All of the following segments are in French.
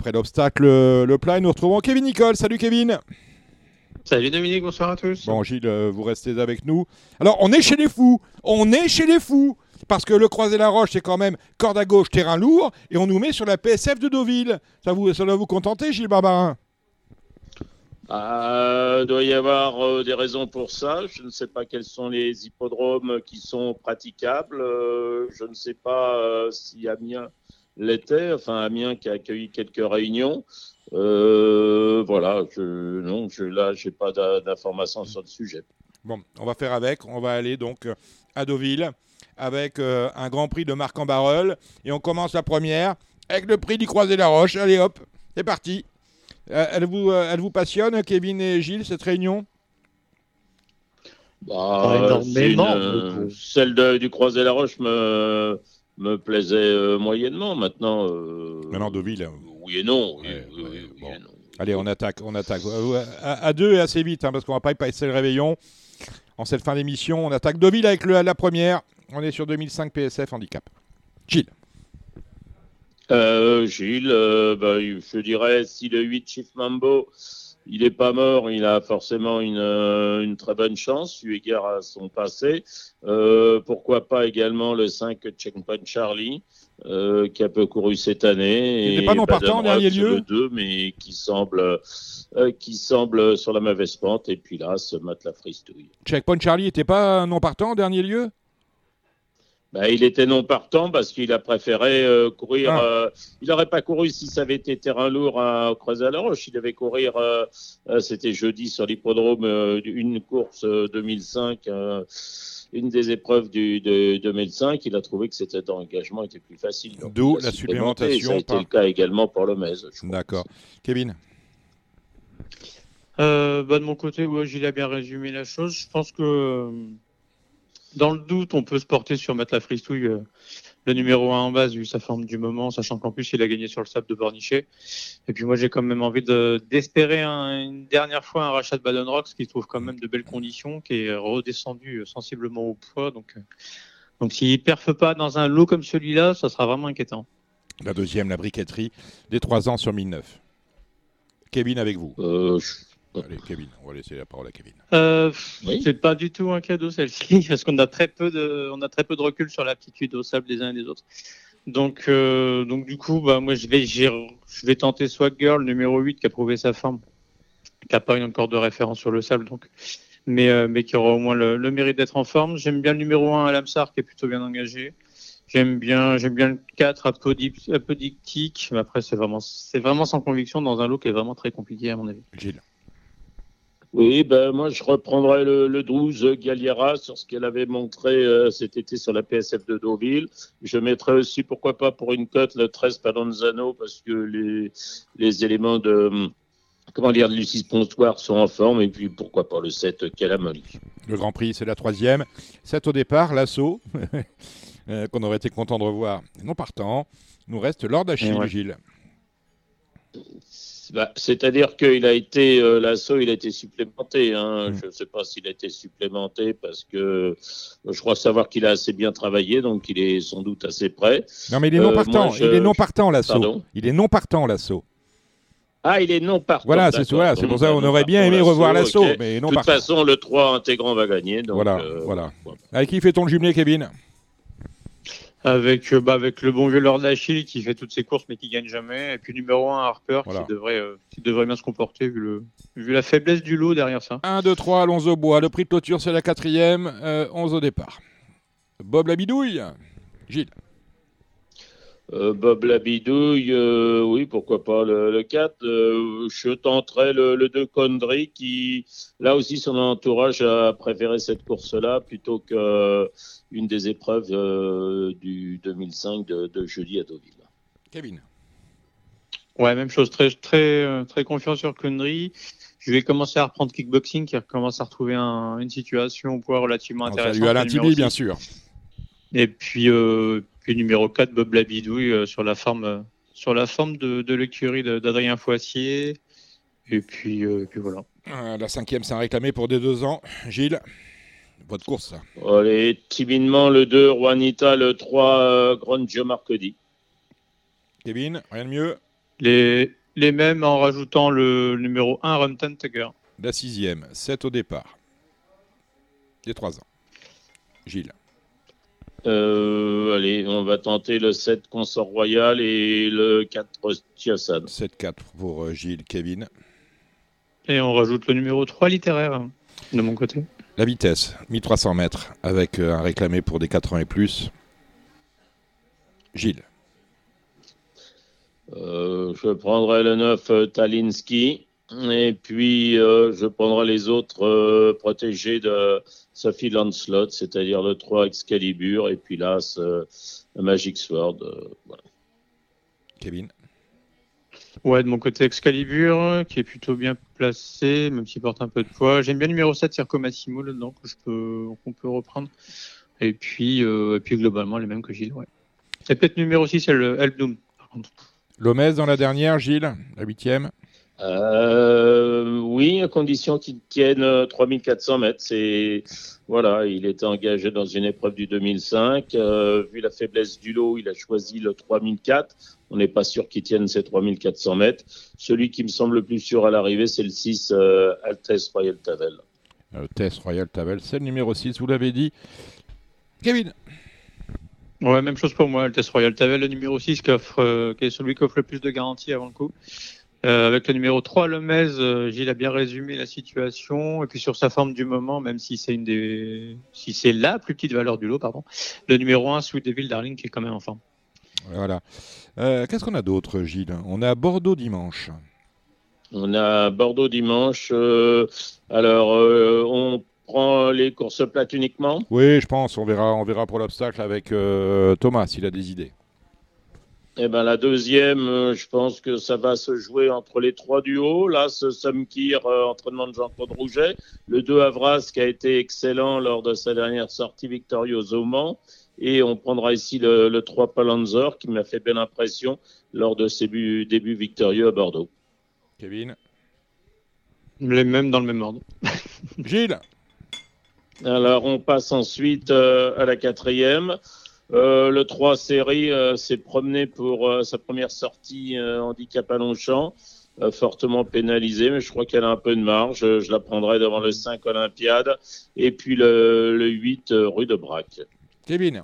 Après l'obstacle, le plat, nous retrouvons Kevin Nicole. Salut Kevin. Salut Dominique, bonsoir à tous. Bon Gilles, euh, vous restez avec nous. Alors on est chez les fous, on est chez les fous, parce que le Croisé-la-Roche c'est quand même corde à gauche, terrain lourd, et on nous met sur la PSF de Deauville. Ça, vous, ça doit vous contenter Gilles Barbarin il doit y avoir euh, des raisons pour ça. Je ne sais pas quels sont les hippodromes qui sont praticables. Euh, je ne sais pas si Amiens l'était, enfin Amiens qui a accueilli quelques réunions. Euh, voilà, je, non, je, là, je n'ai pas d'informations sur le sujet. Bon, on va faire avec. On va aller donc à Deauville avec euh, un grand prix de Marc en Barreul. Et on commence la première avec le prix du Croisé-la-Roche. Allez hop, c'est parti. Euh, elle, vous, elle vous passionne, Kevin et Gilles, cette réunion? Bah, Celle du Croisé-la-Roche me, me plaisait moyennement. Maintenant, Maintenant Deauville. Oui et non. Allez, on attaque, on attaque. Euh, à, deux et assez vite, hein, parce qu'on va pas y passer le réveillon. En cette fin d'émission, on attaque Deauville avec le, la première. On est sur 2005 PSF handicap. Gilles. Euh, Gilles, euh, bah, je dirais si le 8 Chief Mambo il n'est pas mort, il a forcément une, une, très bonne chance, eu égard à son passé. pourquoi pas également le 5 Checkpoint Charlie euh, qui a peu couru cette année. Il n'était pas non partant en dernier lieu le 2, mais qui semble, euh, qui semble sur la mauvaise pente. Et puis là, ce matelas fristouille. Checkpoint Charlie n'était pas non partant en dernier lieu? Bah, il était non partant parce qu'il a préféré euh, courir. Ah. il n'aurait pas couru si ça avait été terrain lourd à Creuset à la Roche. Il devait courir, c'était jeudi sur l'hippodrome, une course 2005 une des épreuves du, de 2005, il a trouvé que cet engagement était plus facile. D'où la supplémentation. Ça le cas également pour le MES. D'accord. Kevin euh, bah, De mon côté, ouais, Gilles a bien résumé la chose. Je pense que euh, dans le doute, on peut se porter sur mettre la fristouille. Euh, le numéro 1 en base, vu sa forme du moment, sachant qu'en plus il a gagné sur le sable de Bornichet. Et puis moi j'ai quand même envie d'espérer une dernière fois un rachat de Baden Rocks qui trouve quand même de belles conditions, qui est redescendu sensiblement au poids. Donc, euh, donc s'il ne perfe pas dans un lot comme celui-là, ça sera vraiment inquiétant. La deuxième, la briqueterie, des 3 ans sur 1009. Kevin avec vous. Euh, Allez, Kevin, on va laisser la parole à Kevin. Euh, C'est pas du tout un cadeau celle-ci, parce qu'on a très peu de, on a très peu de recul sur l'aptitude au sable des uns et des autres. Donc, euh, donc du coup, bah, moi, je vais, je vais tenter Swag Girl numéro 8 qui a prouvé sa forme, qui n'a pas eu encore de référence sur le sable, donc, mais, euh, mais qui aura au moins le, mérite d'être en forme. J'aime bien le numéro 1 Alamsar qui est plutôt bien engagé. J'aime bien, j'aime bien le 4 apodictique, mais après, c'est vraiment, c'est vraiment sans conviction dans un lot qui est vraiment très compliqué à mon avis. Gilles. Oui, ben moi je reprendrai le, le 12 Galliera sur ce qu'elle avait montré euh, cet été sur la PSF de Deauville. Je mettrai aussi, pourquoi pas, pour une cote le 13 Palonzano parce que les, les éléments de comment dire, de Lucie Pontoir sont en forme et puis pourquoi pas le 7 Calamoli. Le Grand Prix, c'est la troisième. 7 au départ, l'assaut, euh, qu'on aurait été content de revoir. Non partant, nous reste Lord Achille, Gilles. Bah, c'est-à-dire qu'il a été, euh, l'assaut, il a été supplémenté. Hein. Mm. Je ne sais pas s'il a été supplémenté parce que euh, je crois savoir qu'il a assez bien travaillé, donc il est sans doute assez prêt. Non, mais il est non euh, partant. Il est non partant, l'assaut. Il est non partant, l'assaut. Ah, il est non partant. Voilà, c'est voilà, pour ça qu'on aurait bien aimé revoir l'assaut. Mais non de toute façon, le 3 intégrant va gagner. Donc, voilà, voilà. Avec qui fait-on le jumelé, Kevin? Avec, euh, bah, avec le bon vieux Lord Achille qui fait toutes ses courses mais qui gagne jamais. Et puis numéro 1, Harper qui, devrait, euh, qui devrait bien se comporter vu, le, vu la faiblesse du lot derrière ça. 1, 2, 3, allons au bois. Le prix de clôture, c'est la quatrième. 11 euh, au départ. Bob la bidouille. Gilles. Bob la bidouille, oui, pourquoi pas le, 4. je tenterai le, le 2 Condry qui, là aussi, son entourage a préféré cette course-là plutôt que une des épreuves euh, du 2005 de, jeudi à Deauville. Kevin. Ouais, même chose, très, très, euh, très confiant sur Connery. Je vais commencer à reprendre kickboxing qui commence à retrouver une situation au poids relativement intéressante. Salut Alain Tibi, bien sûr. Et puis, euh, puis numéro 4, Bob Labidouille sur la forme, sur la forme de, de l'écurie d'Adrien Foissier. Et puis, puis voilà. la cinquième, c'est un réclamé pour des deux ans. Gilles votre course. Allez, timidement le 2, Juanita, le 3, euh, Grand Marcodi. Kevin, rien de mieux Les, les mêmes en rajoutant le numéro 1, Rumton Tugger. La sixième, 7 au départ. Des 3 ans. Gilles. Euh, allez, on va tenter le 7 Consort Royal et le 4 Tiosan. 7-4 pour euh, Gilles. Kevin. Et on rajoute le numéro 3 littéraire hein, de mon côté. La vitesse, 1300 mètres, avec euh, un réclamé pour des 80 et plus. Gilles. Euh, je prendrai le 9 euh, Talinski. Et puis, euh, je prendrai les autres euh, protégés de Sophie Lancelot, c'est-à-dire le 3 Excalibur et puis là, ce Magic Sword. euh, voilà. Kevin. Ouais, de mon côté Excalibur, qui est plutôt bien placé, même s'il porte un peu de poids. J'aime bien le numéro 7, Circo Massimo, là-dedans, qu'on peut reprendre. Et puis, euh, et puis globalement, les mêmes que Gilles, ouais. Et peut-être numéro 6, c'est le Help Doom, par contre. Lomez dans la dernière, Gilles. La huitième. Euh, oui, à condition qu'il tienne euh, 3400 mètres. C'est voilà, il était engagé dans une épreuve du 2005. Euh, vu la faiblesse du lot, il a choisi le 3004. On n'est pas sûr qu'il tienne ces 3400 mètres. Celui qui me semble le plus sûr à l'arrivée, c'est le 6 euh, Altesse Royal Tavel. Euh, Tess Royal Tavel, c'est le numéro 6, vous l'avez dit. Kevin. Ouais, même chose pour moi, Altesse Royal Tavel, le numéro 6, qui, offre, euh, qui est celui qui offre le plus de garanties avant le coup. Euh, avec le numéro 3, Lemez, euh, Gilles a bien résumé la situation. Et puis sur sa forme du moment, même si c'est une des, si c'est la plus petite valeur du lot, pardon. Le numéro 1, Sweet Devil Darling, qui est quand même en forme. Voilà. Euh, Qu'est-ce qu'on a d'autre, Gilles? On a Bordeaux dimanche. On a Bordeaux dimanche. euh, alors, euh, on prend les courses plates uniquement? Oui, je pense. On verra, on verra pour l'obstacle avec euh, Thomas s'il a des idées. Eh ben la deuxième, euh, je pense que ça va se jouer entre les trois du haut. Là, ce Samkir, euh, entraînement de Jean-Claude Rouget. Le 2 Avras, qui a été excellent lors de sa dernière sortie victorieuse au Mans. Et on prendra ici le, le 3 Palanzor, qui m'a fait belle impression lors de ses buts- débuts victorieux à Bordeaux. Kevin? Les mêmes dans le même ordre. Gilles? Alors, on passe ensuite euh, à la quatrième. Euh, le 3 série euh, s'est promené pour euh, sa première sortie euh, handicap à Longchamp, euh, fortement pénalisée, mais je crois qu'elle a un peu de marge. Je, je la prendrai devant le 5 Olympiade et puis le, le 8 euh, rue de Brac. Kevin.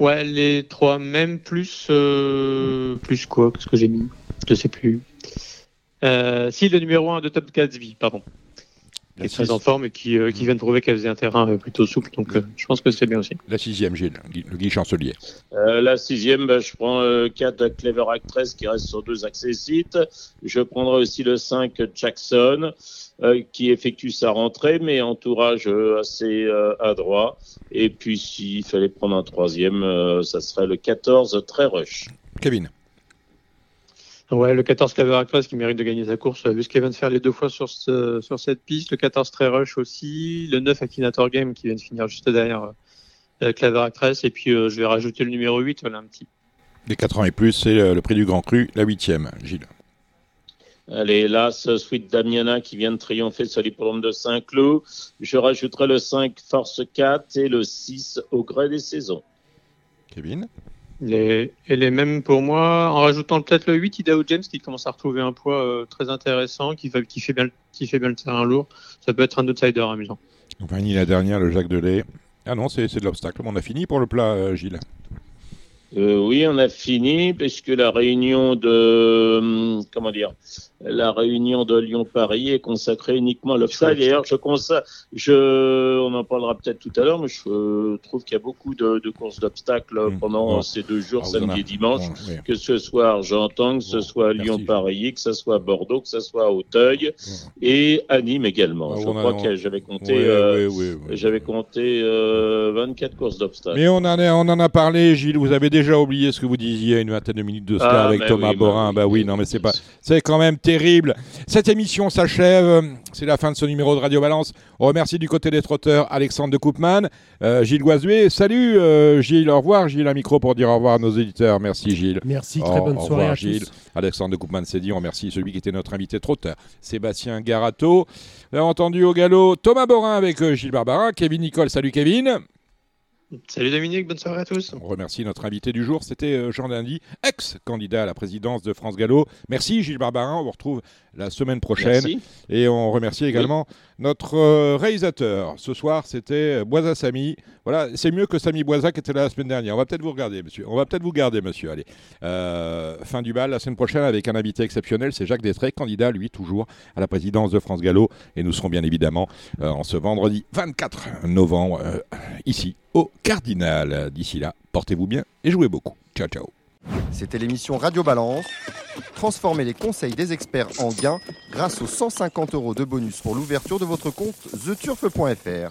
Ouais, les trois mêmes plus euh, plus quoi Qu'est-ce que j'ai mis Je sais plus. Euh, si le numéro 1 de Top Gatsby, pardon, qui est très en forme et qui, euh, qui vient de prouver qu'elle faisait un terrain euh, plutôt souple, donc euh, je pense que c'est bien aussi. la sixième, Gilles. Le Guy Chancelier. Euh, la sixième, ben, je prends le 4 Clever Actress qui reste sur deux accessites. Je prendrai aussi le 5 Jackson euh, qui effectue sa rentrée, mais entourage assez euh, adroit. Et puis s'il fallait prendre un troisième, euh, ça serait le 14 Très Rush. Kevin. Ouais, le 14 Clever Actress qui mérite de gagner sa course, euh, vu ce qu'elle vient de faire les deux fois sur, ce- sur cette piste. Le 14 Très Rush aussi. Le 9 Akinator Game qui vient de finir juste derrière euh, Clever Actress. Et puis euh, je vais rajouter le numéro 8, voilà un petit. Des 80 et plus, c'est euh, le prix du Grand Cru, la huitième, Gilles. Allez, là, ce Sweet Damiana qui vient de triompher sur l'hippodrome de Saint-Cloud. Je rajouterai le 5 Force 4 et le 6 au gré des saisons. Kevin. Les, et les mêmes pour moi, en rajoutant peut-être le 8 Idaho James qui commence à retrouver un poids euh, très intéressant, qui, fait- qui, fait bien, le- qui fait bien le terrain lourd. Ça peut être un outsider amusant. On finit la dernière, le Jacques Delay. Ah non, c'est c'est de l'obstacle. On a fini pour le plat, euh, Gilles. Euh, oui, on a fini puisque la réunion de hum, comment dire, la réunion de Lyon-Paris est consacrée uniquement à l'obstacle. D'ailleurs, je je, on en parlera peut-être tout à l'heure, mais je euh, trouve qu'il y a beaucoup de, de courses d'obstacles Hum, pendant bon. ces deux jours, Ah, samedi et dimanche. Bon, oui. Que ce soit Argentan, que ce Bon, soit. Lyon-Paris, que ce soit Bordeaux, que ce soit Auteuil et à Nîmes également. Ah, je a- crois que j'avais compté, euh, j'avais compté euh, 24 courses d'obstacles. Mais on en, a, on en a parlé, Gilles. Vous avez déjà oublié ce que vous disiez il y a une vingtaine de minutes de cela Ah, avec Thomas Borin. bah oui. oui, non, mais c'est pas. C'est quand même terrible. Cette émission s'achève. C'est la fin de ce numéro de Radio Balance. On remercie du côté des trotteurs Alexandre de Koopman, euh, Gilles Goizuet. Salut euh, Gilles, au revoir Gilles, un micro pour dire au revoir à nos éditeurs. Merci Gilles. Merci, très bonne au soirée revoir, à Gilles. tous. Alexandre de Koopman s'est dit, on remercie celui qui était notre invité trotteur, Sébastien Garato. Avez entendu au galop Thomas Borin avec euh, Gilles Barbarin, Kevin Nicole, salut Kevin. Salut Dominique, bonne soirée à tous. On remercie notre invité du jour, c'était euh, Jean Dindy, ex-candidat à la présidence de France Gallo. Merci Gilles Barbarin, on vous retrouve la semaine prochaine. Merci. Et on remercie également notre euh, réalisateur. Ce soir, c'était Boisa Samy. Voilà, c'est mieux que Samy Boisa qui était là la semaine dernière. On va peut-être vous regarder, monsieur. On va peut-être vous garder, monsieur. Allez. Euh, fin du bal la semaine prochaine avec un invité exceptionnel, c'est Jacques Destré, candidat, lui, toujours à la présidence de France Gallo. Et nous serons bien évidemment euh, en ce vendredi 24 novembre, euh, ici, au Cardinal. D'ici là, portez-vous bien et jouez beaucoup. Ciao, ciao. C'était l'émission Radio Balance. Transformez les conseils des experts en gains grâce aux 150 euros de bonus pour l'ouverture de votre compte theturf.fr.